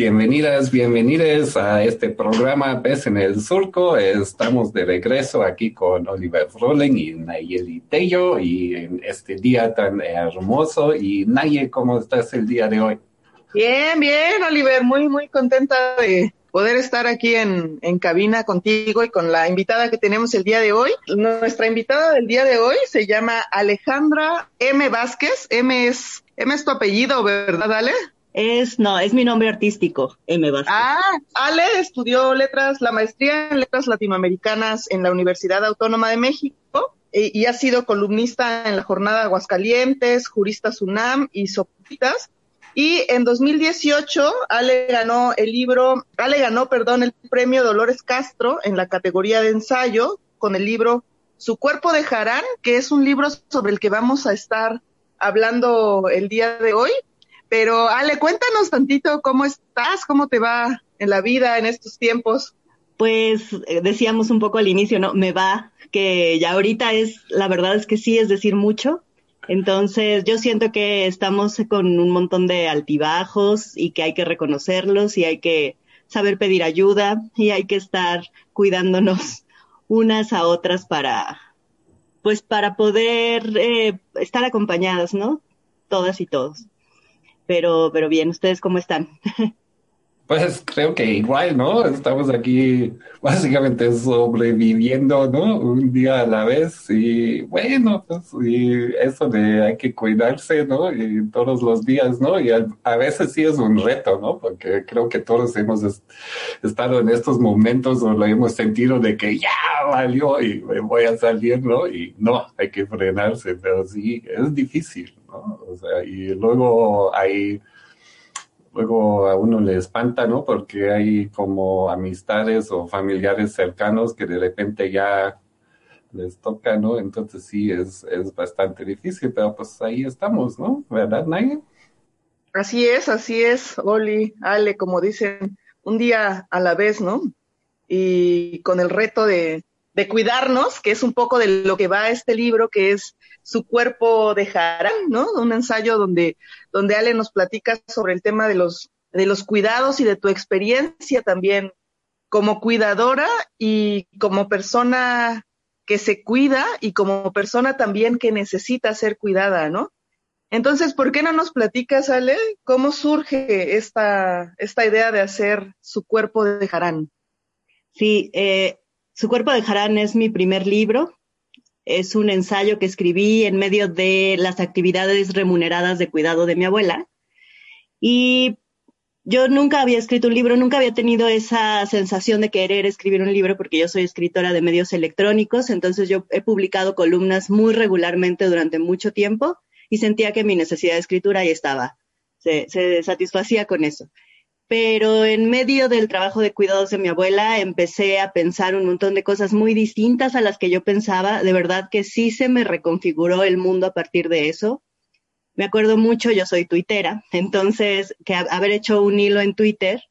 Bienvenidas, bienvenidos a este programa Pes en el Surco. Estamos de regreso aquí con Oliver Froling y Nayeli Tello y en este día tan hermoso. Y Nayeli, ¿cómo estás el día de hoy? Bien, bien, Oliver, muy, muy contenta de poder estar aquí en, en cabina contigo y con la invitada que tenemos el día de hoy. Nuestra invitada del día de hoy se llama Alejandra M. Vázquez. M es, M es tu apellido, ¿verdad, Ale? Es, no, es mi nombre artístico, M. Vázquez. Ah, Ale estudió letras, la maestría en letras latinoamericanas en la Universidad Autónoma de México y, y ha sido columnista en la Jornada Aguascalientes, Jurista UNAM y Sopitas. Y en 2018, Ale ganó el libro, Ale ganó, perdón, el premio Dolores Castro en la categoría de ensayo con el libro Su cuerpo de Jarán, que es un libro sobre el que vamos a estar hablando el día de hoy. Pero Ale, cuéntanos tantito cómo estás, cómo te va en la vida en estos tiempos. Pues eh, decíamos un poco al inicio, ¿no? Me va, que ya ahorita es, la verdad es que sí, es decir mucho. Entonces yo siento que estamos con un montón de altibajos y que hay que reconocerlos y hay que saber pedir ayuda y hay que estar cuidándonos unas a otras para, pues para poder eh, estar acompañadas, ¿no? Todas y todos pero, pero bien, ¿ustedes cómo están? Pues creo que igual, ¿no? Estamos aquí básicamente sobreviviendo, ¿no? Un día a la vez y bueno, pues y eso de hay que cuidarse, ¿no? Y todos los días, ¿no? Y a, a veces sí es un reto, ¿no? Porque creo que todos hemos est estado en estos momentos o lo hemos sentido de que ya valió y me voy a salir, ¿no? Y no, hay que frenarse, pero sí, es difícil, ¿no? O sea, y luego hay luego a uno le espanta, ¿no? Porque hay como amistades o familiares cercanos que de repente ya les toca, ¿no? Entonces sí, es, es bastante difícil, pero pues ahí estamos, ¿no? ¿Verdad, Naya? Así es, así es, Oli, Ale, como dicen, un día a la vez, ¿no? Y con el reto de, de cuidarnos, que es un poco de lo que va este libro, que es su cuerpo de Harán, ¿no? Un ensayo donde, donde Ale nos platica sobre el tema de los, de los cuidados y de tu experiencia también como cuidadora y como persona que se cuida y como persona también que necesita ser cuidada, ¿no? Entonces, ¿por qué no nos platicas, Ale, cómo surge esta, esta idea de hacer su cuerpo de Harán? Sí, eh, su cuerpo de Harán es mi primer libro. Es un ensayo que escribí en medio de las actividades remuneradas de cuidado de mi abuela. Y yo nunca había escrito un libro, nunca había tenido esa sensación de querer escribir un libro porque yo soy escritora de medios electrónicos, entonces yo he publicado columnas muy regularmente durante mucho tiempo y sentía que mi necesidad de escritura ahí estaba, se, se satisfacía con eso pero en medio del trabajo de cuidados de mi abuela empecé a pensar un montón de cosas muy distintas a las que yo pensaba. De verdad que sí se me reconfiguró el mundo a partir de eso. Me acuerdo mucho, yo soy tuitera, entonces que haber hecho un hilo en Twitter,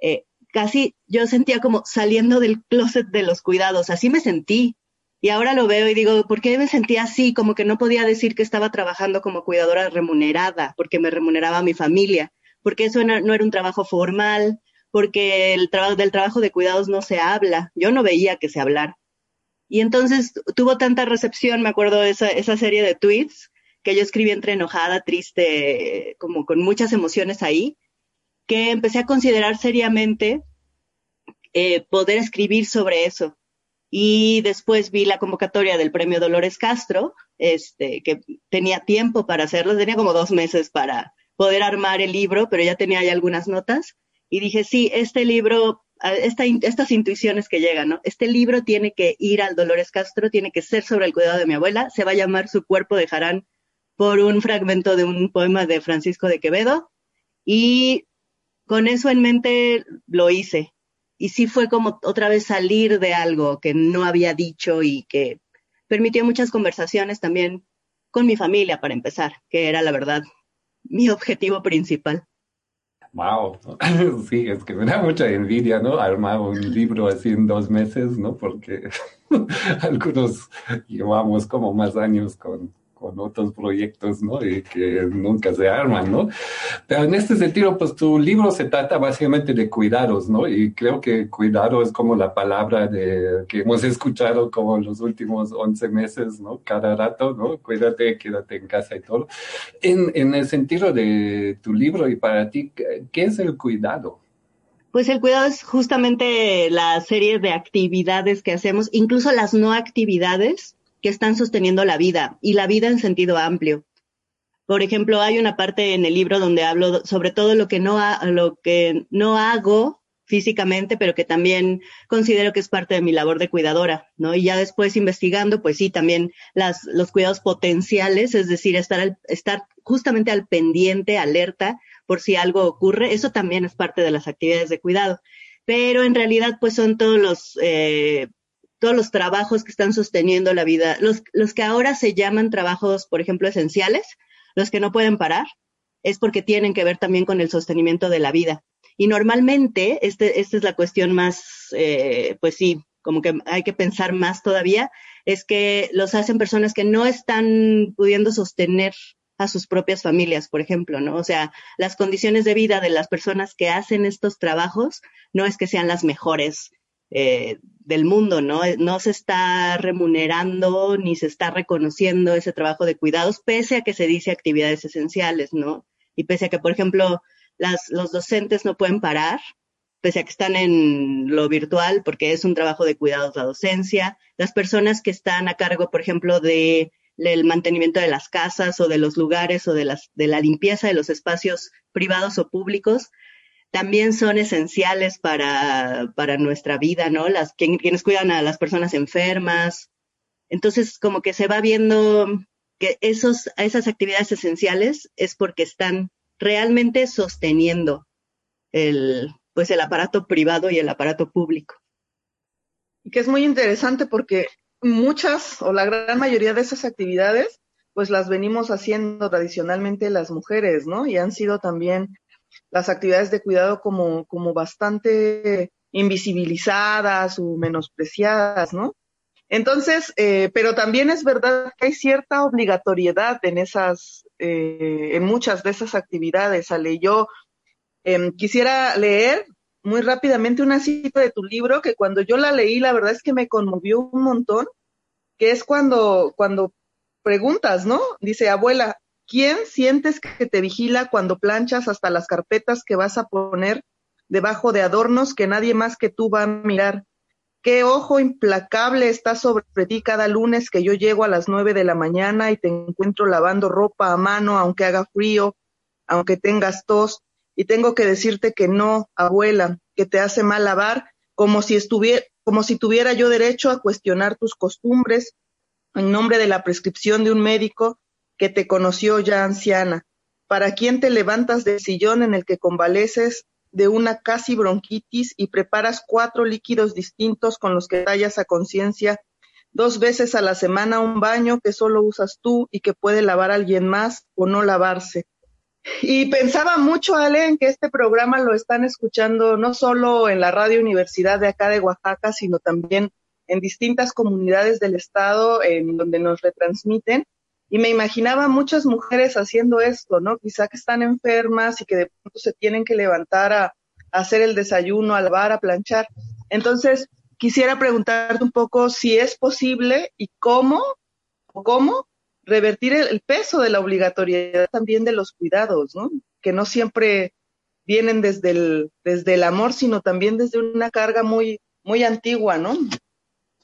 eh, casi yo sentía como saliendo del closet de los cuidados, así me sentí. Y ahora lo veo y digo, ¿por qué me sentía así? Como que no podía decir que estaba trabajando como cuidadora remunerada, porque me remuneraba mi familia porque eso no, era un trabajo formal, porque el trabajo del trabajo de cuidados no se habla. Yo no veía que se hablara. Y entonces tuvo tanta recepción, me acuerdo esa, esa serie de tweets que yo escribí entre enojada, triste, como con muchas emociones ahí, que empecé a considerar seriamente eh, poder escribir sobre eso. Y después vi la convocatoria del premio Dolores Castro, este, que tenía tiempo para hacerlo, tenía como dos meses para, poder armar el libro, pero ya tenía ahí algunas notas y dije, sí, este libro, esta, estas intuiciones que llegan, ¿no? Este libro tiene que ir al Dolores Castro, tiene que ser sobre el cuidado de mi abuela, se va a llamar Su cuerpo de Jarán por un fragmento de un poema de Francisco de Quevedo y con eso en mente lo hice. y sí fue como otra vez salir de algo que no había dicho y que permitió muchas conversaciones también con mi familia para empezar, que era la verdad mi objetivo principal. Wow, sí, es que me da mucha envidia, ¿no? Armar un libro así en dos meses, ¿no? Porque algunos llevamos como más años con, con otros proyectos, ¿no? Y que nunca se arman, ¿no? Pero en este sentido, pues tu libro se trata básicamente de cuidados, ¿no? Y creo que cuidado es como la palabra de, que hemos escuchado como los últimos 11 meses, ¿no? Cada rato, ¿no? Cuídate, quédate en casa y todo. En, en el sentido de tu libro y para ti, ¿qué es el cuidado? Pues el cuidado es justamente la serie de actividades que hacemos, incluso las no actividades que están sosteniendo la vida y la vida en sentido amplio. Por ejemplo, hay una parte en el libro donde hablo sobre todo lo que no, lo que no hago físicamente, pero que también considero que es parte de mi labor de cuidadora, ¿no? Y ya después investigando, pues sí, también las, los cuidados potenciales, es decir, estar, estar justamente al pendiente, alerta, por si algo ocurre, eso también es parte de las actividades de cuidado. Pero en realidad, pues son todos los eh, todos los trabajos que están sosteniendo la vida, los, que ahora se llaman trabajos, por ejemplo, esenciales, los que no pueden parar, es porque tienen que ver también con el sostenimiento de la vida. Y normalmente, este, esta es la cuestión más, eh, pues sí, como que hay que pensar más todavía, es que los hacen personas que no están pudiendo sostener a sus propias familias, por ejemplo, ¿no? O sea, las condiciones de vida de las personas que hacen estos trabajos no es que sean las mejores eh, del mundo, ¿no? No se está remunerando ni se está reconociendo ese trabajo de cuidados, pese a que se dice actividades esenciales, ¿no? Y pese a que, por ejemplo, las, los docentes no pueden parar, pese a que están en lo virtual, porque es un trabajo de cuidados la docencia, las personas que están a cargo, por ejemplo, de el mantenimiento de las casas o de los lugares o de, las, de la limpieza de los espacios privados o públicos, también son esenciales para, para nuestra vida, ¿no? Las, quienes cuidan a las personas enfermas. Entonces, como que se va viendo que esos, esas actividades esenciales es porque están realmente sosteniendo el, pues el aparato privado y el aparato público. Y que es muy interesante porque muchas o la gran mayoría de esas actividades pues las venimos haciendo tradicionalmente las mujeres, ¿no? Y han sido también las actividades de cuidado como, como bastante invisibilizadas o menospreciadas, ¿no? Entonces, eh, pero también es verdad que hay cierta obligatoriedad en esas, eh, en muchas de esas actividades. Ale, yo em, quisiera leer muy rápidamente una cita de tu libro que cuando yo la leí, la verdad es que me conmovió un montón, que es cuando, cuando preguntas, ¿no? Dice, abuela, ¿Quién sientes que te vigila cuando planchas hasta las carpetas que vas a poner debajo de adornos que nadie más que tú va a mirar? ¿Qué ojo implacable está sobre ti cada lunes que yo llego a las nueve de la mañana y te encuentro lavando ropa a mano aunque haga frío, aunque tengas tos? Y tengo que decirte que no, abuela, que te hace mal lavar, como si estuviera, como si tuviera yo derecho a cuestionar tus costumbres en nombre de la prescripción de un médico que te conoció ya anciana, para quien te levantas del sillón en el que convaleces de una casi bronquitis y preparas cuatro líquidos distintos con los que tallas a conciencia dos veces a la semana un baño que solo usas tú y que puede lavar alguien más o no lavarse. Y pensaba mucho, Ale, en que este programa lo están escuchando no solo en la Radio Universidad de acá de Oaxaca, sino también en distintas comunidades del estado en donde nos retransmiten y me imaginaba muchas mujeres haciendo esto, ¿no? Quizá que están enfermas y que de pronto se tienen que levantar a, hacer el desayuno, a lavar, a planchar. Entonces, quisiera preguntarte un poco si es posible y cómo, o cómo revertir el, peso de la obligatoriedad también de los cuidados, ¿no? Que no siempre vienen desde el, desde el amor, sino también desde una carga muy, muy antigua, ¿no?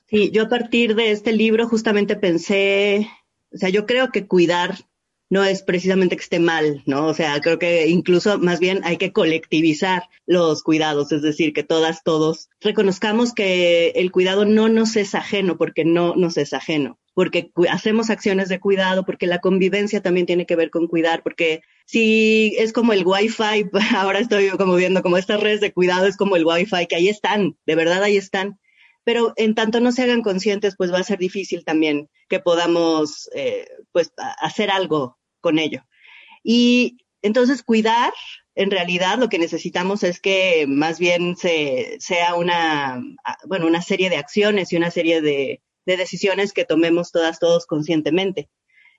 Sí, yo a partir de este libro justamente pensé o sea, yo creo que cuidar no es precisamente que esté mal, ¿no? O sea, creo que incluso más bien hay que colectivizar los cuidados, es decir, que todas, todos reconozcamos que el cuidado no nos es ajeno porque no nos es ajeno. porque hacemos acciones de cuidado, porque la convivencia también tiene que ver con cuidar, porque si es como el Wi-Fi, ahora estoy como viendo como estas redes de cuidado es como el Wi-Fi, que ahí están, de verdad ahí están, pero en tanto no se hagan conscientes, pues va a ser difícil también que podamos eh, pues hacer algo con ello. Y entonces cuidar, en realidad lo que necesitamos es que más bien se, sea una, bueno, una serie de acciones y una serie de, de decisiones que tomemos todas, todos conscientemente.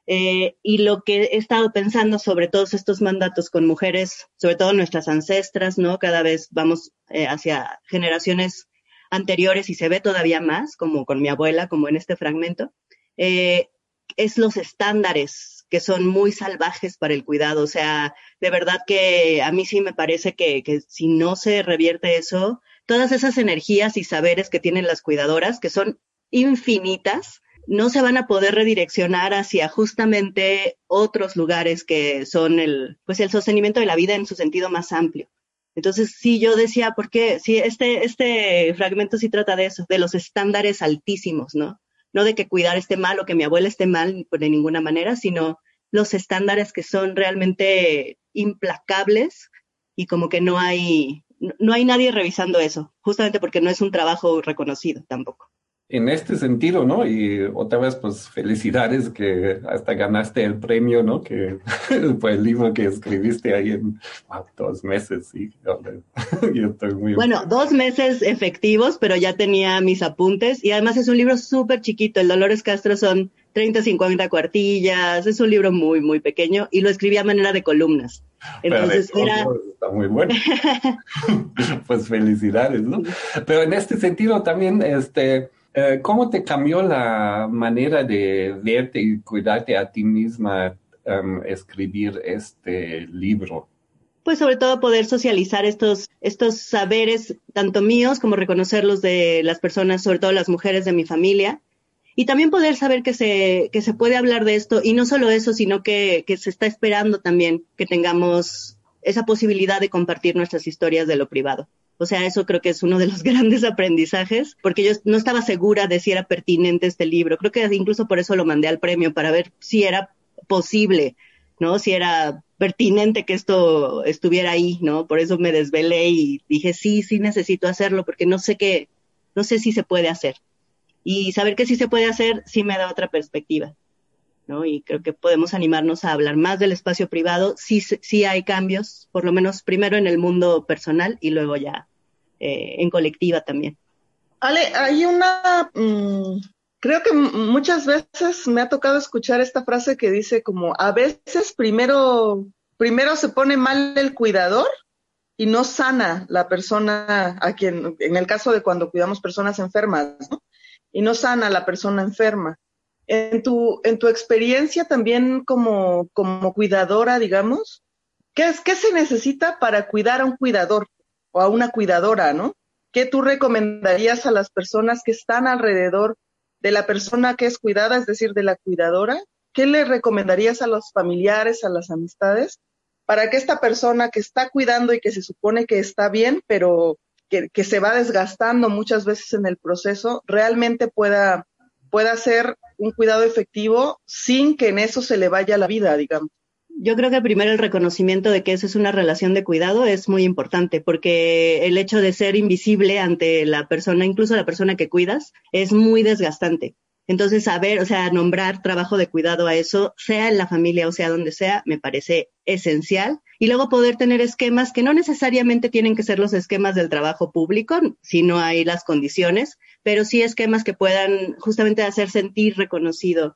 Eh, y lo que he estado pensando sobre todos estos mandatos con mujeres, sobre todo nuestras ancestras, ¿no? Cada vez vamos eh, hacia generaciones anteriores y se ve todavía más, como con mi abuela, como en este fragmento, eh, es los estándares que son muy salvajes para el cuidado. O sea, de verdad que a mí sí me parece que, que si no se revierte eso, todas esas energías y saberes que tienen las cuidadoras, que son infinitas, no se van a poder redireccionar hacia justamente otros lugares que son el, pues el sostenimiento de la vida en su sentido más amplio. Entonces, sí, yo decía, ¿por qué? Sí, este, este fragmento sí trata de eso, de los estándares altísimos, ¿no? No de que cuidar esté mal o que mi abuela esté mal de ninguna manera, sino los estándares que son realmente implacables y como que no hay, no hay nadie revisando eso, justamente porque no es un trabajo reconocido tampoco en este sentido, ¿no? Y otra vez, pues felicidades que hasta ganaste el premio, ¿no? Que fue el libro que escribiste ahí en dos meses, sí. Yo estoy muy... Bueno, dos meses efectivos, pero ya tenía mis apuntes y además es un libro súper chiquito. El Dolores Castro son 30, 50 cuartillas, es un libro muy, muy pequeño y lo escribí a manera de columnas. Entonces era... Está muy bueno. pues felicidades, ¿no? Pero en este sentido también, este ¿Cómo te cambió la manera de verte y cuidarte a ti misma um, escribir este libro? Pues sobre todo poder socializar estos, estos saberes, tanto míos como reconocerlos de las personas, sobre todo las mujeres de mi familia, y también poder saber que se, que se puede hablar de esto, y no solo eso, sino que, que se está esperando también que tengamos esa posibilidad de compartir nuestras historias de lo privado. O sea, eso creo que es uno de los grandes aprendizajes, porque yo no estaba segura de si era pertinente este libro. Creo que incluso por eso lo mandé al premio, para ver si era posible, ¿no? Si era pertinente que esto estuviera ahí, ¿no? Por eso me desvelé y dije, sí, sí necesito hacerlo, porque no sé qué, no sé si se puede hacer. Y saber que sí se puede hacer, sí me da otra perspectiva. ¿No? Y creo que podemos animarnos a hablar más del espacio privado. Sí, sí hay cambios, por lo menos primero en el mundo personal y luego ya eh, en colectiva también. Ale, hay una, mm, creo que muchas veces me ha tocado escuchar esta frase que dice como, a veces primero, primero se pone mal el cuidador y no sana la persona a quien, en el caso de cuando cuidamos personas enfermas, ¿no? Y no sana la persona enferma. En tu, en tu experiencia también como, como cuidadora, digamos, ¿qué, es, ¿qué se necesita para cuidar a un cuidador o a una cuidadora, ¿no? ¿Qué tú recomendarías a las personas que están alrededor de la persona que es cuidada, es decir, de la cuidadora? ¿Qué le recomendarías a los familiares, a las amistades, para que esta persona que está cuidando y que se supone que está bien, pero que, se va desgastando muchas veces en el proceso, realmente pueda pueda ser un cuidado efectivo sin que en eso se le vaya la vida, digamos. Yo creo que primero el reconocimiento de que eso es una relación de cuidado es muy importante porque el hecho de ser invisible ante la persona, incluso la persona que cuidas, es muy desgastante. Entonces, saber, o sea, nombrar trabajo de cuidado a eso, sea en la familia o sea donde sea, me parece esencial. Y luego poder tener esquemas que no necesariamente tienen que ser los esquemas del trabajo público, si no hay las condiciones, pero sí esquemas que puedan justamente hacer sentir reconocido,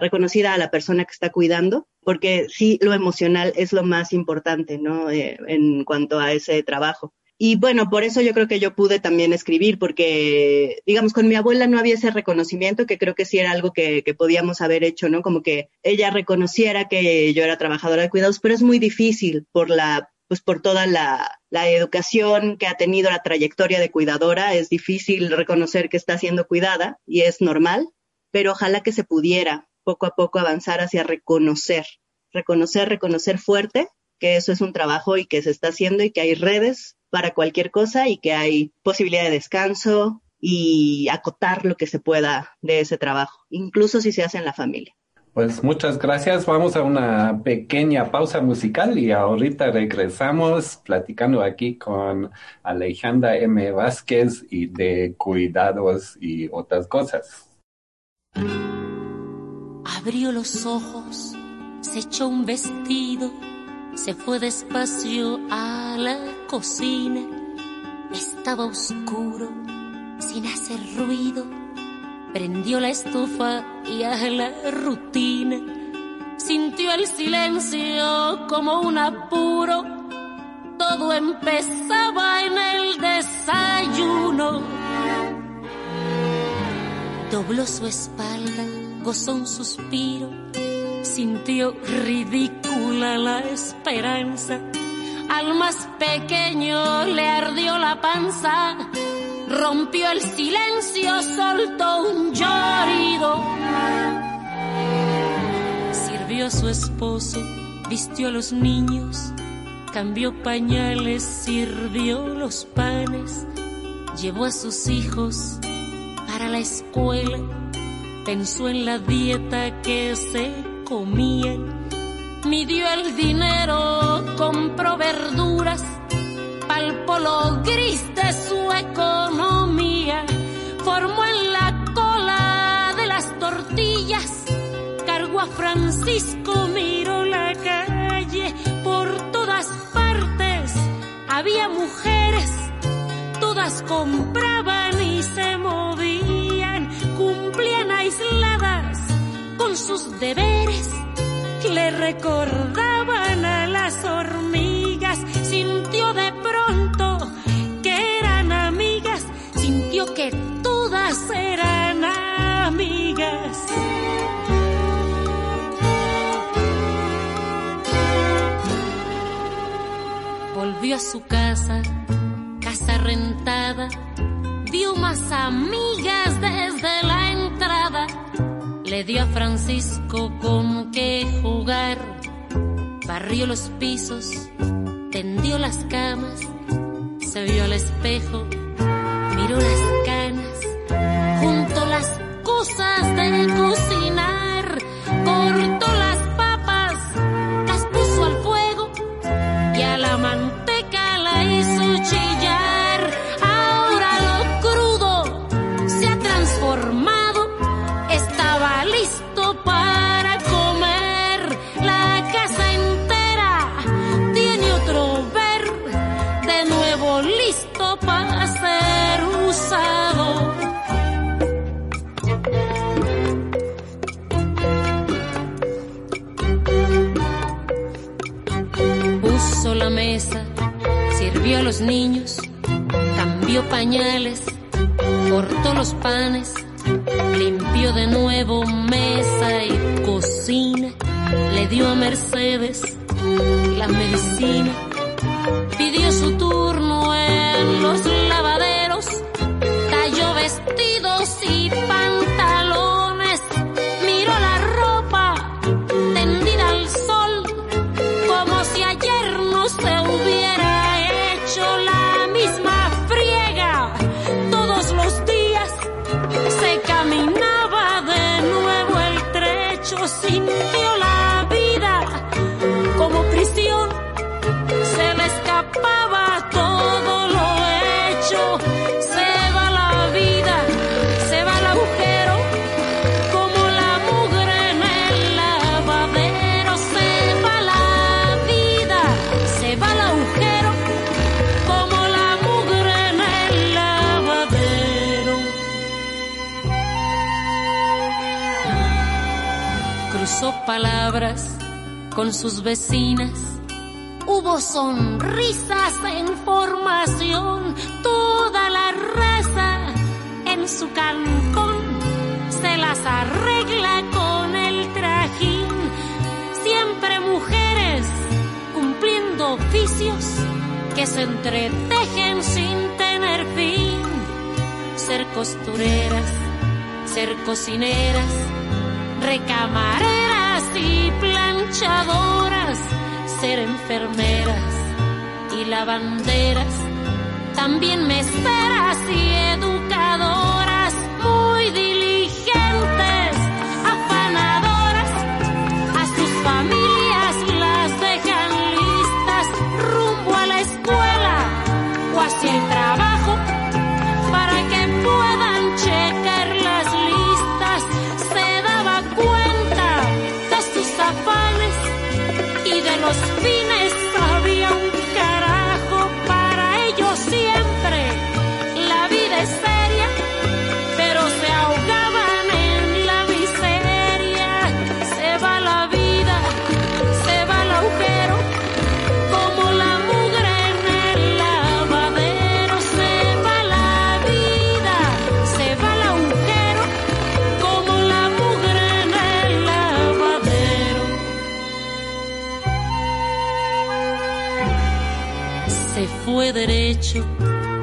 reconocida a la persona que está cuidando, porque sí, lo emocional es lo más importante, ¿no? Eh, en cuanto a ese trabajo. Y bueno, por eso yo creo que yo pude también escribir, porque, digamos, con mi abuela no había ese reconocimiento, que creo que sí era algo que, podíamos haber hecho, ¿no? Como que ella reconociera que yo era trabajadora de cuidados, pero es muy difícil por la, pues por toda la, la educación que ha tenido la trayectoria de cuidadora, es difícil reconocer que está siendo cuidada y es normal, pero ojalá que se pudiera poco a poco avanzar hacia reconocer, reconocer, reconocer fuerte que eso es un trabajo y que se está haciendo y que hay redes para cualquier cosa y que hay posibilidad de descanso, y acotar lo que se pueda de ese trabajo, incluso si se hace en la familia. Pues muchas gracias. Vamos a una pequeña pausa musical y ahorita regresamos platicando aquí con Alejandra M. Vázquez y de cuidados y otras cosas. Abrió los ojos, se echó un vestido, se fue despacio a la cocina. Estaba oscuro, sin hacer ruido Prendió la estufa y a la rutina. Sintió el silencio como un apuro. Todo empezaba en el desayuno. Dobló su espalda, gozó un suspiro. Sintió ridícula la esperanza. Al más pequeño le ardió la panza rompió el silencio, soltó un llorido. Sirvió a su esposo, vistió a los niños, cambió pañales, sirvió los panes, llevó a sus hijos para la escuela, pensó en la dieta que se comían, midió el dinero, compró verduras palpó lo gris de su economía, formó en la cola de las tortillas, cargó a Francisco, miró la calle, por todas partes había mujeres, todas compraban y se movían, cumplían aisladas sus deberes, le recordaban a las hormigas, sintió de que eran amigas, sintió que todas eran amigas. Volvió a su casa, casa rentada, vio más amigas desde la entrada, le dio a Francisco con qué jugar, barrió los pisos, tendió las camas, se vio al espejo, miró las canas, los niños, cambió pañales, cortó los panes, limpió de nuevo mesa y cocina, le dio a Mercedes la medicina, con sus vecinas. Hubo sonrisas en formación, toda la raza en su cancón se las arregla con el trajín. Siempre mujeres cumpliendo oficios que se entretejen sin tener fin. Ser costureras, ser cocineras, recamareras y planchadoras, ser enfermeras y lavanderas, también meseras y educadoras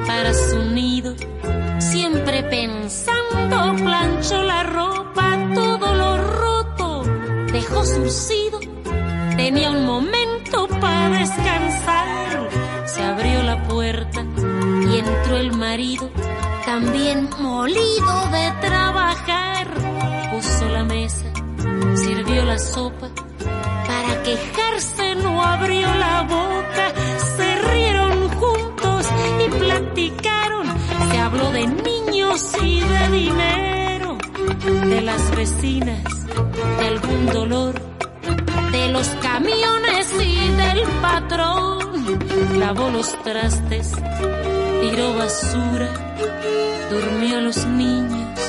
para su nido, siempre pensando, planchó la ropa, todo lo roto, dejó surcido, tenía un momento para descansar, se abrió la puerta y entró el marido, también molido de trabajar, puso la mesa, sirvió la sopa, para quejarse no abrió la boca, habló de niños y de dinero, de las vecinas, de algún dolor, de los camiones y del patrón, lavó los trastes, tiró basura, durmió a los niños,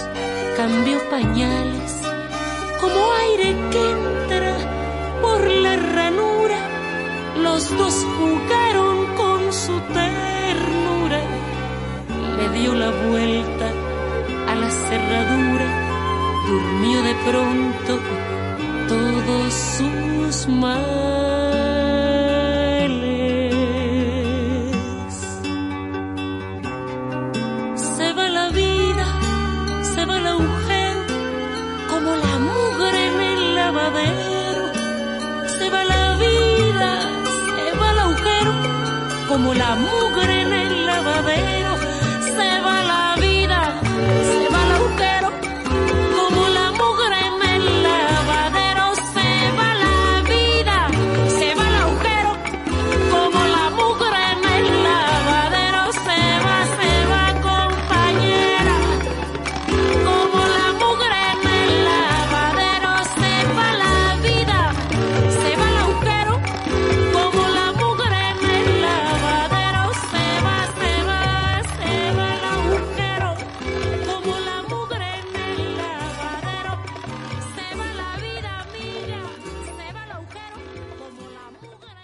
cambió pañales, como aire que entra por la ranura, los dos jugaron con su ternura, le dio la vuelta a la cerradura, durmió de pronto todos sus males. Se va la vida, se va el agujero, como la mugre en el lavadero. Se va la vida, se va el agujero, como la mugre en el lavadero.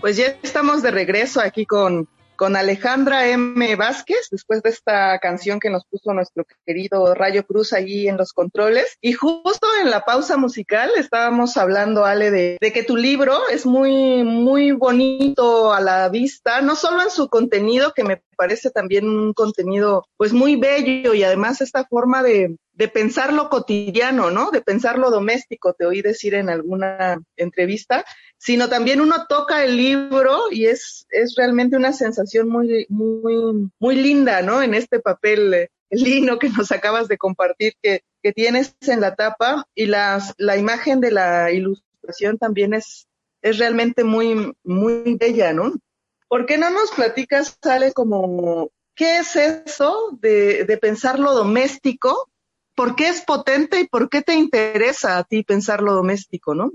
Pues ya estamos de regreso aquí con, con Alejandra M. Vázquez, después de esta canción que nos puso nuestro querido Rayo Cruz allí en los controles. Y justo en la pausa musical estábamos hablando, Ale, de, que tu libro es muy, muy bonito a la vista, no solo en su contenido, que me parece también un contenido pues muy bello y además esta forma de, de pensar lo cotidiano, ¿no? De pensar lo doméstico, te oí decir en alguna entrevista, sino también uno toca el libro y es, es realmente una sensación muy, muy, muy linda, ¿no? En este papel eh, lino que nos acabas de compartir que, que tienes en la tapa y las, la imagen de la ilustración también es, es realmente muy, muy bella, ¿no? ¿Por qué no nos platicas, sale como, qué es eso de, de pensar lo doméstico? ¿Por qué es potente y por qué te interesa a ti pensar lo doméstico, no?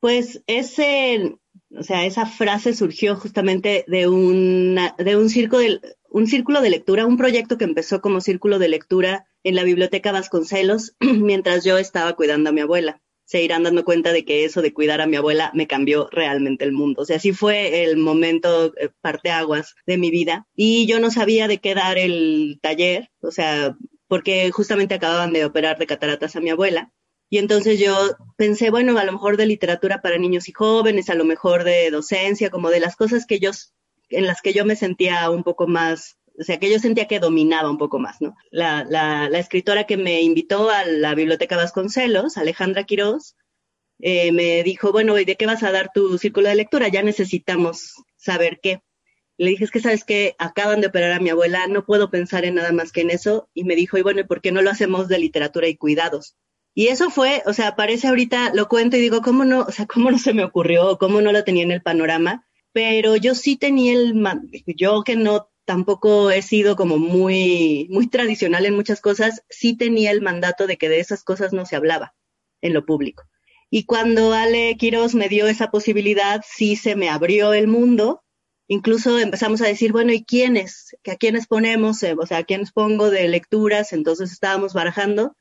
Pues ese, o sea, esa frase surgió justamente de una, de un círculo de, un círculo de lectura, un proyecto que empezó como círculo de lectura en la biblioteca Vasconcelos mientras yo estaba cuidando a mi abuela. Se irán dando cuenta de que eso de cuidar a mi abuela me cambió realmente el mundo. O sea, sí fue el momento eh, parteaguas de mi vida y yo no sabía de qué dar el taller, o sea, porque justamente acababan de operar de cataratas a mi abuela. Y entonces yo pensé, bueno, a lo mejor de literatura para niños y jóvenes, a lo mejor de docencia, como de las cosas que yo, en las que yo me sentía un poco más, o sea, que yo sentía que dominaba un poco más, ¿no? La, la, la escritora que me invitó a la Biblioteca Vasconcelos, Alejandra Quiroz, eh, me dijo, bueno, ¿y de qué vas a dar tu círculo de lectura? Ya necesitamos saber qué. Le dije, es que sabes que acaban de operar a mi abuela, no puedo pensar en nada más que en eso. Y me dijo, y bueno, ¿y por qué no lo hacemos de literatura y cuidados? Y eso fue, o sea, aparece ahorita, lo cuento y digo, ¿cómo no? O sea, ¿cómo no se me ocurrió? ¿Cómo no lo tenía en el panorama? Pero yo sí tenía el, yo que no tampoco he sido como muy, muy tradicional en muchas cosas, sí tenía el mandato de que de esas cosas no se hablaba en lo público. Y cuando Ale Quiroz me dio esa posibilidad, sí se me abrió el mundo. Incluso empezamos a decir, bueno, ¿y quiénes? ¿A quiénes ponemos? Eh, o sea, ¿a quiénes pongo de lecturas? Entonces estábamos barajando.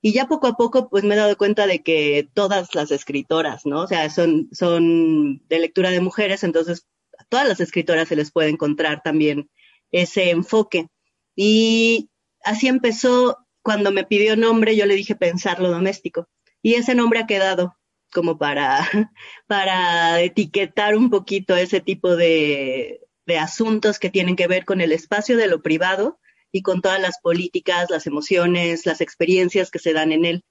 Y ya poco a poco, pues me he dado cuenta de que todas las escritoras, ¿no? O sea, son, son de lectura de mujeres, entonces a todas las escritoras se les puede encontrar también ese enfoque. Y así empezó, cuando me pidió nombre, yo le dije pensar lo doméstico. Y ese nombre ha quedado como para, para etiquetar un poquito ese tipo de, de asuntos que tienen que ver con el espacio de lo privado y con todas las políticas, las emociones, las experiencias que se dan en él.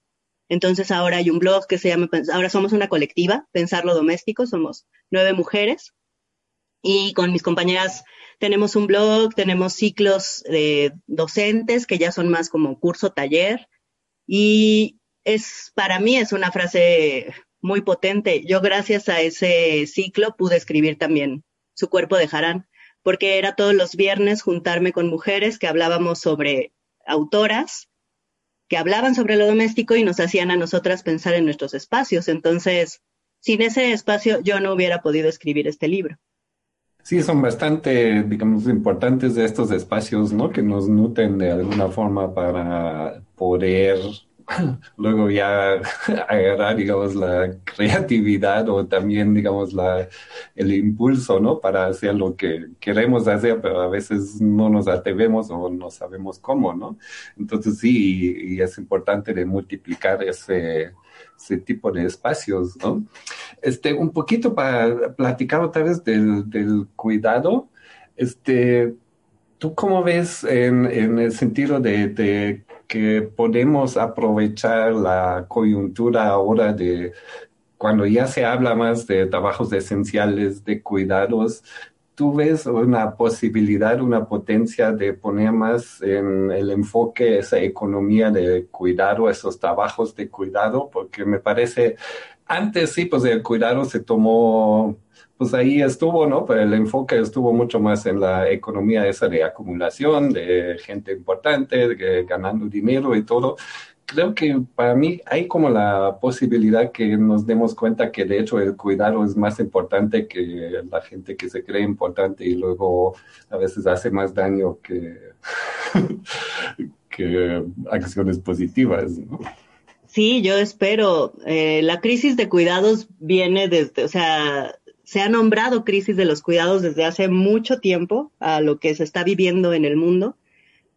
Entonces ahora hay un blog que se llama, ahora somos una colectiva, Pensar lo Doméstico, somos nueve mujeres y con mis compañeras tenemos un blog, tenemos ciclos de docentes que ya son más como curso taller y es para mí es una frase muy potente. Yo gracias a ese ciclo pude escribir también Su cuerpo de Jarán, porque era todos los viernes juntarme con mujeres que hablábamos sobre autoras que hablaban sobre lo doméstico y nos hacían a nosotras pensar en nuestros espacios. Entonces, sin ese espacio yo no hubiera podido escribir este libro. Sí, son bastante, digamos, importantes estos espacios, ¿no? Que nos nutren de alguna forma para poder luego ya agarrar, digamos, la creatividad o también, digamos, la, el impulso, ¿no? Para hacer lo que queremos hacer, pero a veces no nos atrevemos o no sabemos cómo, ¿no? Entonces sí, y es importante de multiplicar ese, ese tipo de espacios, ¿no? Este, un poquito para platicar otra vez del, del cuidado, este, ¿tú cómo ves en, en el sentido de, de, que podemos aprovechar la coyuntura ahora de cuando ya se habla más de trabajos esenciales, de cuidados, ¿Tú ves una posibilidad, una potencia de poner más en el enfoque esa economía de cuidado, esos trabajos de cuidado? Porque me parece, antes sí, pues el cuidado se tomó, pues ahí estuvo, ¿no? Pero el enfoque estuvo mucho más en la economía esa de acumulación, de gente importante, ganando dinero y todo creo que para mí hay como la posibilidad que nos demos cuenta que de hecho el cuidado es más importante que la gente que se cree importante y luego a veces hace más daño que, que acciones positivas. Sí, yo espero. Eh, la crisis de cuidados viene desde, o sea, se ha nombrado crisis de los cuidados desde hace mucho tiempo a lo que se está viviendo en el mundo,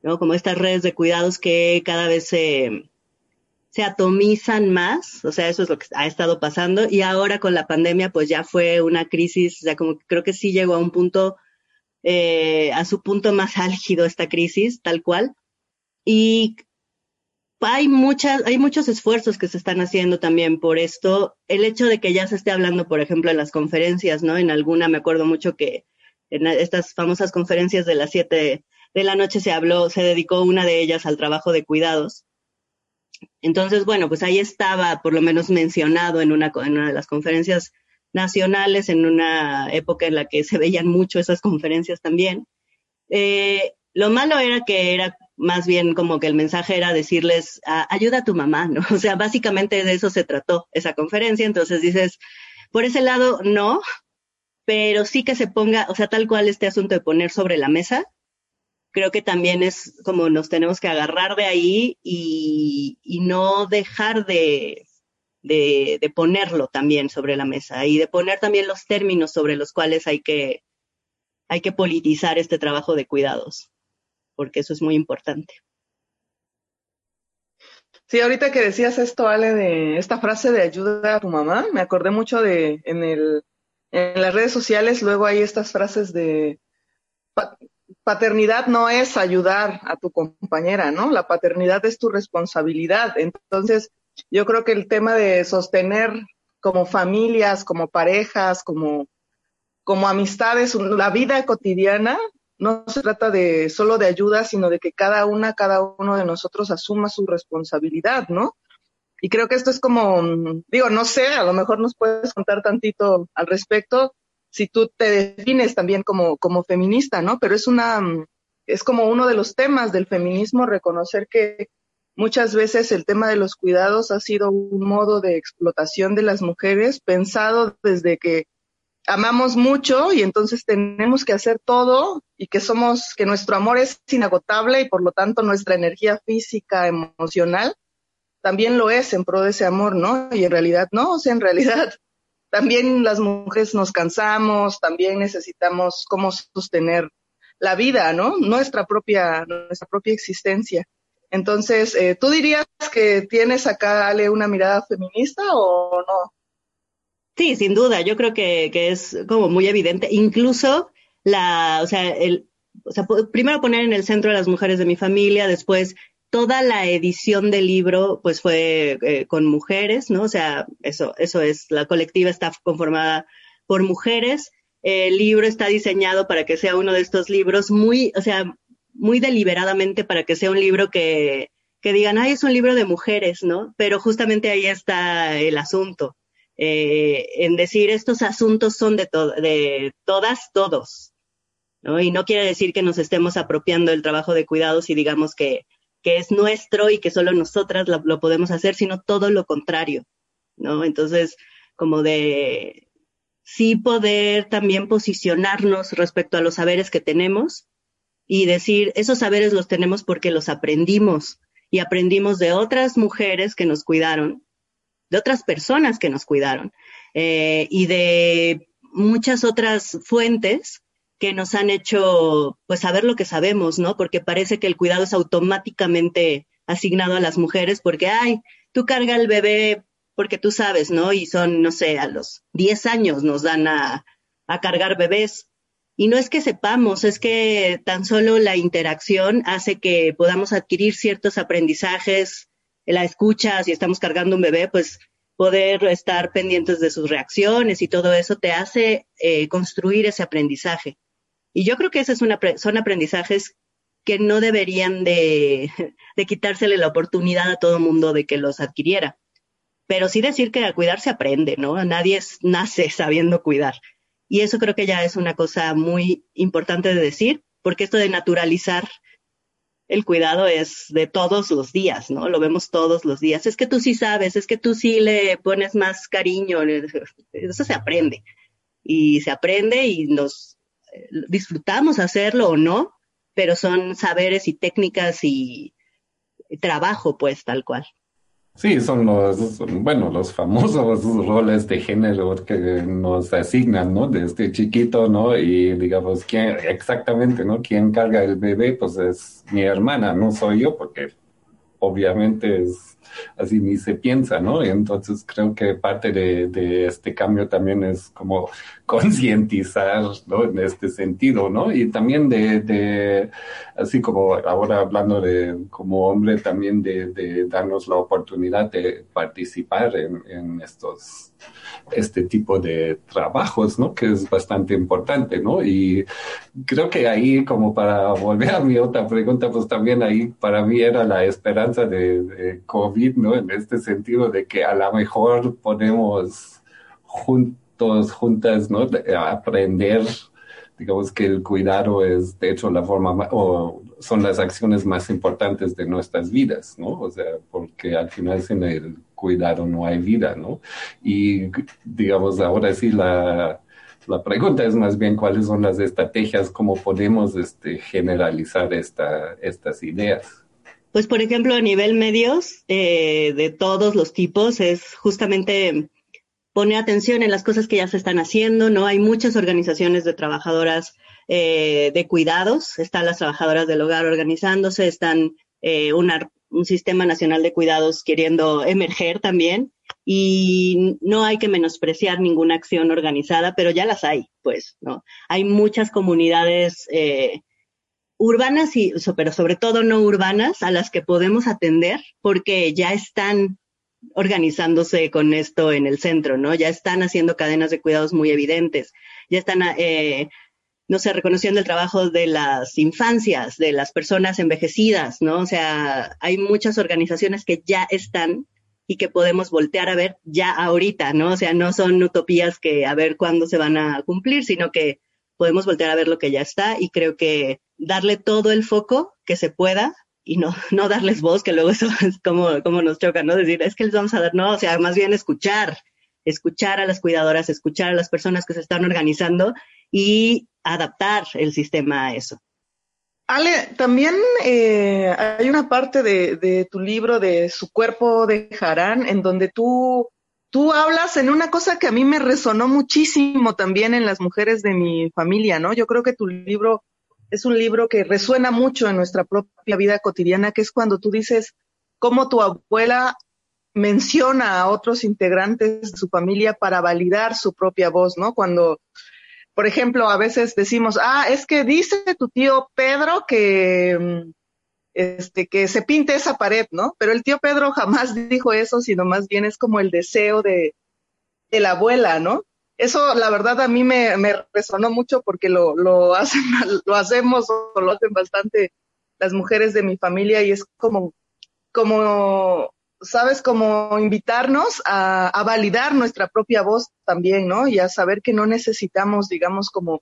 ¿no? Como estas redes de cuidados que cada vez se, se atomizan más, o sea, eso es lo que ha estado pasando y ahora con la pandemia pues ya fue una crisis, o sea, como que creo que sí llegó a un punto, eh, a su punto más álgido esta crisis, tal cual. Y hay muchas, hay muchos esfuerzos que se están haciendo también por esto. El hecho de que ya se esté hablando, por ejemplo, en las conferencias, ¿no? En alguna me acuerdo mucho que en estas famosas conferencias de las siete de la noche se habló, se dedicó una de ellas al trabajo de cuidados entonces, bueno, pues ahí estaba por lo menos mencionado en una, en una de las conferencias nacionales, en una época en la que se veían mucho esas conferencias también. Eh, lo malo era que era más bien como que el mensaje era decirles, ah, ayuda a tu mamá, ¿no? O sea, básicamente de eso se trató esa conferencia. Entonces dices, por ese lado, no, pero sí que se ponga, o sea, tal cual este asunto de poner sobre la mesa creo que también es como nos tenemos que agarrar de ahí y, no dejar de, de, ponerlo también sobre la mesa y de poner también los términos sobre los cuales hay que, hay que politizar este trabajo de cuidados, porque eso es muy importante. Sí, ahorita que decías esto, Ale, de esta frase de ayuda a tu mamá, me acordé mucho de en el en las redes sociales, luego hay estas frases de paternidad no es ayudar a tu compañera, ¿no? La paternidad es tu responsabilidad. Entonces, yo creo que el tema de sostener como familias, como parejas, como, como amistades, la vida cotidiana, no se trata de solo de ayuda, sino de que cada una, cada uno de nosotros asuma su responsabilidad, ¿no? Y creo que esto es como, digo, no sé, a lo mejor nos puedes contar tantito al respecto, si tú te defines también como, como feminista, ¿no? Pero es una, es como uno de los temas del feminismo, reconocer que muchas veces el tema de los cuidados ha sido un modo de explotación de las mujeres pensado desde que amamos mucho y entonces tenemos que hacer todo y que somos, que nuestro amor es inagotable y por lo tanto nuestra energía física, emocional, también lo es en pro de ese amor, ¿no? Y en realidad no, o sea, en realidad también las mujeres nos cansamos, también necesitamos cómo sostener la vida, ¿no? Nuestra propia, nuestra propia existencia. Entonces, eh, ¿tú dirías que tienes acá, Ale, una mirada feminista o no? Sí, sin duda, yo creo que, es como muy evidente. Incluso la, o sea, el, o sea, primero poner en el centro a las mujeres de mi familia, después toda la edición del libro pues fue eh, con mujeres, ¿no? O sea, eso, eso es, la colectiva está conformada por mujeres. El libro está diseñado para que sea uno de estos libros muy, o sea, muy deliberadamente para que sea un libro que, que digan, ay, es un libro de mujeres, ¿no? Pero justamente ahí está el asunto, eh, en decir estos asuntos son de, de todas, todos, ¿no? Y no quiere decir que nos estemos apropiando del trabajo de cuidados y digamos que que es nuestro y que solo nosotras lo, podemos hacer, sino todo lo contrario, ¿no? Entonces, como de sí poder también posicionarnos respecto a los saberes que tenemos y decir, esos saberes los tenemos porque los aprendimos y aprendimos de otras mujeres que nos cuidaron, de otras personas que nos cuidaron eh, y de muchas otras fuentes que nos han hecho pues saber lo que sabemos, ¿no? Porque parece que el cuidado es automáticamente asignado a las mujeres porque, ay, tú carga el bebé porque tú sabes, ¿no? Y son, no sé, a los 10 años nos dan a, a cargar bebés. Y no es que sepamos, es que tan solo la interacción hace que podamos adquirir ciertos aprendizajes, la escucha, si estamos cargando un bebé, pues poder estar pendientes de sus reacciones y todo eso te hace eh, construir ese aprendizaje. Y yo creo que esos son aprendizajes que no deberían de, de quitársele la oportunidad a todo mundo de que los adquiriera. Pero sí decir que a cuidar se aprende, ¿no? Nadie nace sabiendo cuidar. Y eso creo que ya es una cosa muy importante de decir, porque esto de naturalizar el cuidado es de todos los días, ¿no? Lo vemos todos los días. Es que tú sí sabes, es que tú sí le pones más cariño, eso se aprende. Y se aprende y nos disfrutamos hacerlo o no, pero son saberes y técnicas y, trabajo, pues, tal cual. Sí, son los, bueno, los famosos roles de género que nos asignan, ¿no? Desde chiquito, ¿no? Y digamos, ¿quién, exactamente, ¿no? ¿Quién carga el bebé? Pues es mi hermana, no soy yo, porque obviamente es así ni se piensa, ¿no? Y entonces creo que parte de, de este cambio también es como concientizar, ¿no? En este sentido, ¿no? Y también de, de, así como ahora hablando de como hombre, también de, de darnos la oportunidad de participar en, en estos este tipo de trabajos, ¿no? Que es bastante importante, ¿no? Y creo que ahí, como para volver a mi otra pregunta, pues también ahí para mí era la esperanza de, COVID, ¿no? En este sentido de que a lo mejor podemos juntos, juntas, ¿no? aprender digamos que el cuidado es de hecho la forma o son las acciones más importantes de nuestras vidas, ¿no? O sea, porque al final sin el cuidado no hay vida, ¿no? Y digamos, ahora sí la, la pregunta es más bien cuáles son las estrategias, cómo podemos este, generalizar esta, estas ideas. Pues, por ejemplo, a nivel medios, eh, de todos los tipos, es justamente pone atención en las cosas que ya se están haciendo, ¿no? Hay muchas organizaciones de trabajadoras eh, de cuidados, están las trabajadoras del hogar organizándose, están eh, un sistema nacional de cuidados queriendo emerger también y no hay que menospreciar ninguna acción organizada, pero ya las hay, pues, ¿no? Hay muchas comunidades eh, urbanas y, pero sobre todo no urbanas, a las que podemos atender porque ya están organizándose con esto en el centro, ¿no? Ya están haciendo cadenas de cuidados muy evidentes, ya están, eh, no sé, reconociendo el trabajo de las infancias, de las personas envejecidas, ¿no? O sea, hay muchas organizaciones que ya están y que podemos voltear a ver ya ahorita, ¿no? O sea, no son utopías que a ver cuándo se van a cumplir, sino que podemos voltear a ver lo que ya está y creo que darle todo el foco que se pueda y no, no darles voz, que luego eso es como, como nos choca, ¿no? Decir, es que les vamos a dar, no, o sea, más bien escuchar, escuchar a las cuidadoras, escuchar a las personas que se están organizando y adaptar el sistema a eso. Ale, también eh, hay una parte de, de, tu libro de Su cuerpo de Harán en donde tú, tú hablas en una cosa que a mí me resonó muchísimo también en las mujeres de mi familia, ¿no? Yo creo que tu libro es un libro que resuena mucho en nuestra propia vida cotidiana, que es cuando tú dices cómo tu abuela menciona a otros integrantes de su familia para validar su propia voz, ¿no? Cuando por ejemplo, a veces decimos, ah, es que dice tu tío Pedro que, este, que se pinte esa pared, ¿no? Pero el tío Pedro jamás dijo eso, sino más bien es como el deseo de, de la abuela, ¿no? Eso, la verdad, a mí me, resonó mucho porque lo, lo, hacen, lo hacemos o lo hacen bastante las mujeres de mi familia y es como, como sabes, como invitarnos a, a, validar nuestra propia voz también, ¿no? Y a saber que no necesitamos, digamos, como,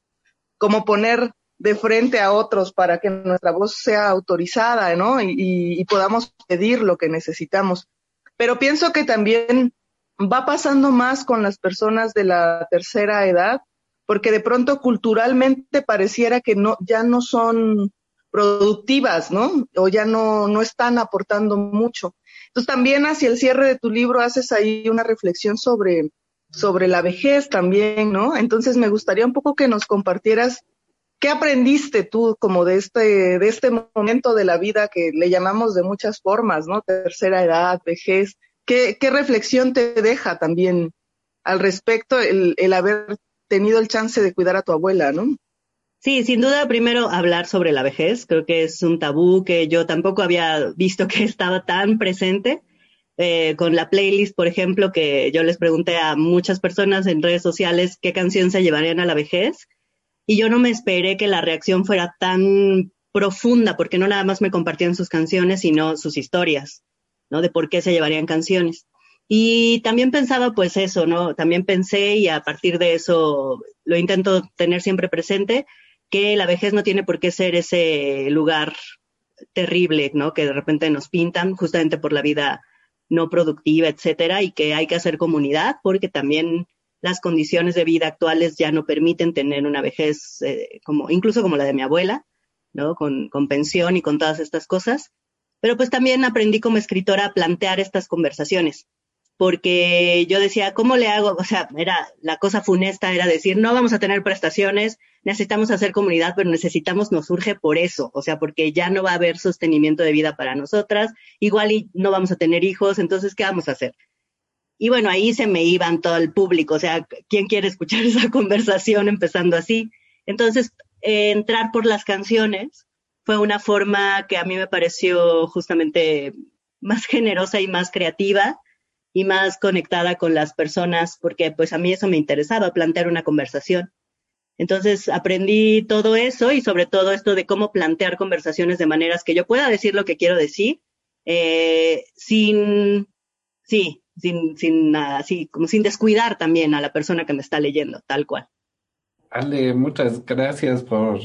como poner de frente a otros para que nuestra voz sea autorizada, ¿no? Y, y, y podamos pedir lo que necesitamos. Pero pienso que también va pasando más con las personas de la tercera edad, porque de pronto culturalmente pareciera que no, ya no son productivas, ¿no? O ya no, no están aportando mucho. Entonces también hacia el cierre de tu libro haces ahí una reflexión sobre, sobre la vejez también, ¿no? Entonces me gustaría un poco que nos compartieras qué aprendiste tú como de este, de este momento de la vida que le llamamos de muchas formas, ¿no? Tercera edad, vejez. ¿Qué, reflexión te deja también al respecto el, el haber tenido el chance de cuidar a tu abuela, ¿no? Sí, sin duda, primero hablar sobre la vejez. Creo que es un tabú que yo tampoco había visto que estaba tan presente. Eh, con la playlist, por ejemplo, que yo les pregunté a muchas personas en redes sociales qué canción se llevarían a la vejez. Y yo no me esperé que la reacción fuera tan profunda, porque no nada más me compartían sus canciones, sino sus historias, ¿no? De por qué se llevarían canciones. Y también pensaba, pues eso, ¿no? También pensé y a partir de eso lo intento tener siempre presente, que la vejez no tiene por qué ser ese lugar terrible, ¿no? Que de repente nos pintan justamente por la vida no productiva, etcétera, y que hay que hacer comunidad porque también las condiciones de vida actuales ya no permiten tener una vejez eh, como, incluso como la de mi abuela, ¿no? Con, con pensión y con todas estas cosas. Pero pues también aprendí como escritora a plantear estas conversaciones porque yo decía, ¿cómo le hago? O sea, era la cosa funesta era decir, no vamos a tener prestaciones, necesitamos hacer comunidad, pero necesitamos, nos surge por eso, o sea, porque ya no va a haber sostenimiento de vida para nosotras, igual y no vamos a tener hijos, entonces, ¿qué vamos a hacer? Y bueno, ahí se me iban todo el público, o sea, ¿quién quiere escuchar esa conversación empezando así? Entonces, eh, entrar por las canciones fue una forma que a mí me pareció justamente más generosa y más creativa y más conectada con las personas, porque pues a mí eso me interesaba, plantear una conversación. Entonces aprendí todo eso y sobre todo esto de cómo plantear conversaciones de maneras que yo pueda decir lo que quiero decir, eh, sin, sí, sin, sin así, como sin descuidar también a la persona que me está leyendo, tal cual. Ale, muchas gracias por,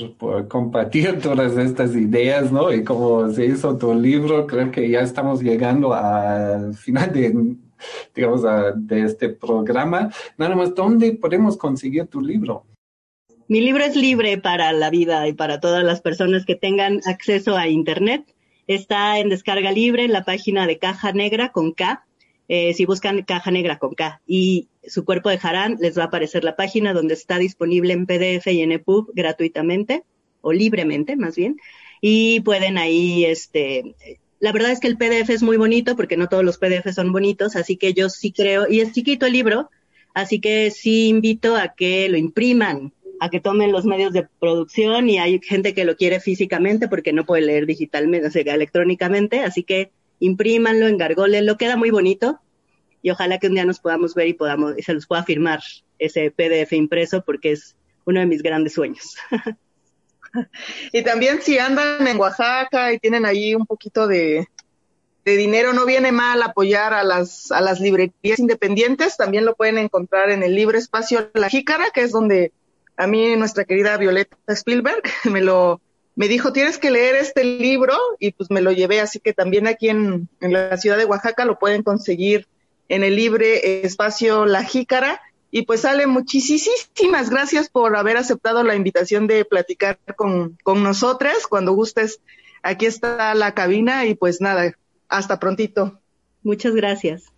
compartir todas estas ideas, ¿no? Y como se hizo tu libro, creo que ya estamos llegando al final de digamos, de este programa. Nada más, ¿dónde podemos conseguir tu libro? Mi libro es libre para la vida y para todas las personas que tengan acceso a Internet. Está en descarga libre en la página de Caja Negra con K. Eh, si buscan Caja Negra con K y su cuerpo de Harán, les va a aparecer la página donde está disponible en PDF y en EPUB gratuitamente o libremente, más bien. Y pueden ahí este, la verdad es que el PDF es muy bonito porque no todos los PDF son bonitos, así que yo sí creo, y es chiquito el libro, así que sí invito a que lo impriman, a que tomen los medios de producción y hay gente que lo quiere físicamente porque no puede leer digitalmente, o sea, electrónicamente, así que imprímanlo, engargólenlo, queda muy bonito. y ojalá que un día nos podamos ver y podamos, y se los pueda firmar ese PDF impreso porque es uno de mis grandes sueños. y también si andan en Oaxaca y tienen ahí un poquito de, de dinero, no viene mal apoyar a las, a las librerías independientes, también lo pueden encontrar en el libre espacio La Jícara, que es donde a mí nuestra querida Violeta Spielberg me lo me dijo, tienes que leer este libro y pues me lo llevé, así que también aquí en, en la ciudad de Oaxaca lo pueden conseguir en el libre espacio La Jícara. Y pues sale muchísimas gracias por haber aceptado la invitación de platicar con, con nosotras. Cuando gustes, aquí está la cabina y pues nada, hasta prontito. Muchas gracias.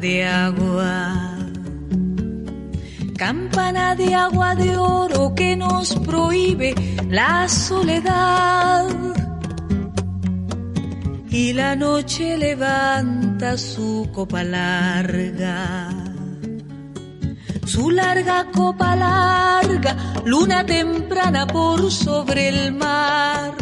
De agua. Campana de agua de oro que nos prohíbe la soledad. Y la noche levanta su copa larga su larga copa larga, luna temprana por sobre el mar.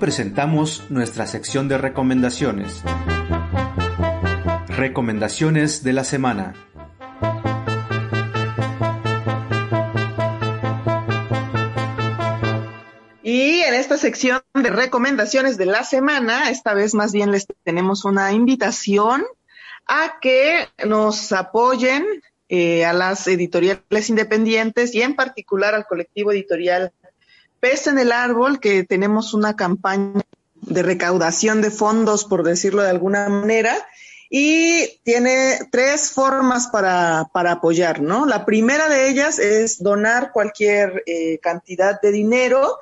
Presentamos nuestra sección de recomendaciones. Recomendaciones de la semana. Y en esta sección de recomendaciones de la semana, esta vez más bien les tenemos una invitación a que nos apoyen eh, a las editoriales independientes y en particular al colectivo editorial Pez en el Árbol, que tenemos una campaña de recaudación de fondos, por decirlo de alguna manera, y tiene tres formas para, para apoyar, ¿no? La primera de ellas es donar cualquier eh, cantidad de dinero.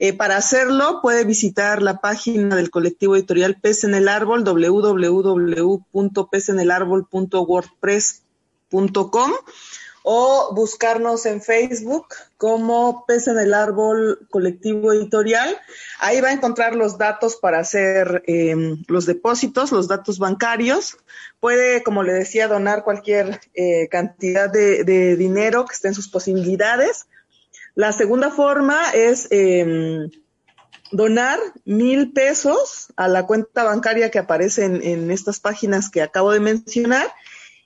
Eh, para hacerlo puede visitar la página del colectivo editorial Pez en el Árbol, www.pezenelarbol.wordpress.com o buscarnos en Facebook como Pez en el Árbol Colectivo Editorial. Ahí va a encontrar los datos para hacer eh, los depósitos, los datos bancarios. Puede, como le decía, donar cualquier eh, cantidad de, dinero que esté en sus posibilidades. La segunda forma es eh, donar mil pesos a la cuenta bancaria que aparece en estas páginas que acabo de mencionar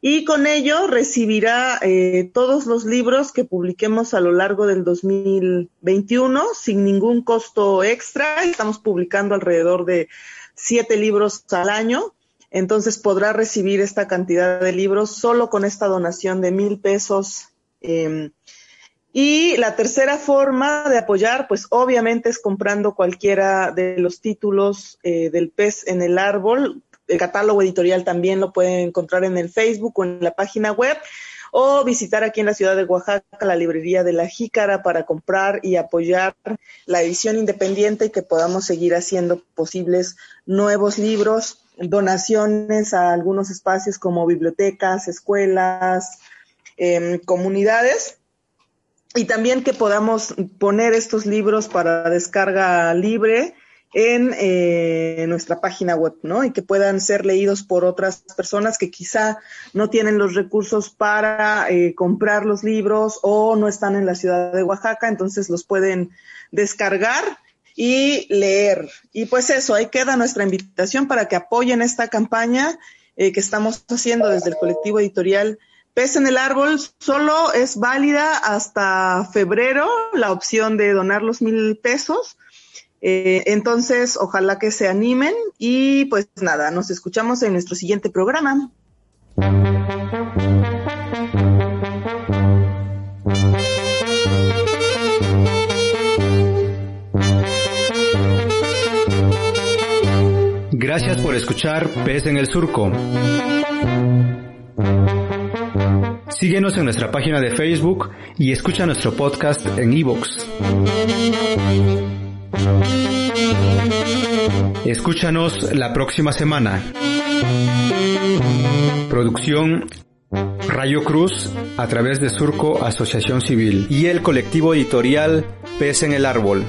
y con ello recibirá eh, todos los libros que publiquemos a lo largo del 2021 sin ningún costo extra. Estamos publicando alrededor de siete libros al año. Entonces podrá recibir esta cantidad de libros solo con esta donación de mil pesos. Eh, y la tercera forma de apoyar, pues obviamente es comprando cualquiera de los títulos eh, del pez en el árbol, el catálogo editorial también lo pueden encontrar en el Facebook o en la página web o visitar aquí en la ciudad de Oaxaca la librería de la Jícara para comprar y apoyar la edición independiente y que podamos seguir haciendo posibles nuevos libros, donaciones a algunos espacios como bibliotecas, escuelas, eh, comunidades y también que podamos poner estos libros para descarga libre en eh, nuestra página web, ¿no? Y que puedan ser leídos por otras personas que quizá no tienen los recursos para eh, comprar los libros o no están en la ciudad de Oaxaca, entonces los pueden descargar y leer. Y pues eso, ahí queda nuestra invitación para que apoyen esta campaña eh, que estamos haciendo desde el colectivo editorial Pez en el árbol solo es válida hasta febrero la opción de donar los mil pesos eh, entonces, ojalá que se animen y pues nada, nos escuchamos en nuestro siguiente programa. Gracias por escuchar Pez en el Surco. Síguenos en nuestra página de Facebook y escucha nuestro podcast en iVoox. Escúchanos la próxima semana. Producción Rayo Cruz a través de Surco Asociación Civil y el colectivo editorial Pez en el Árbol.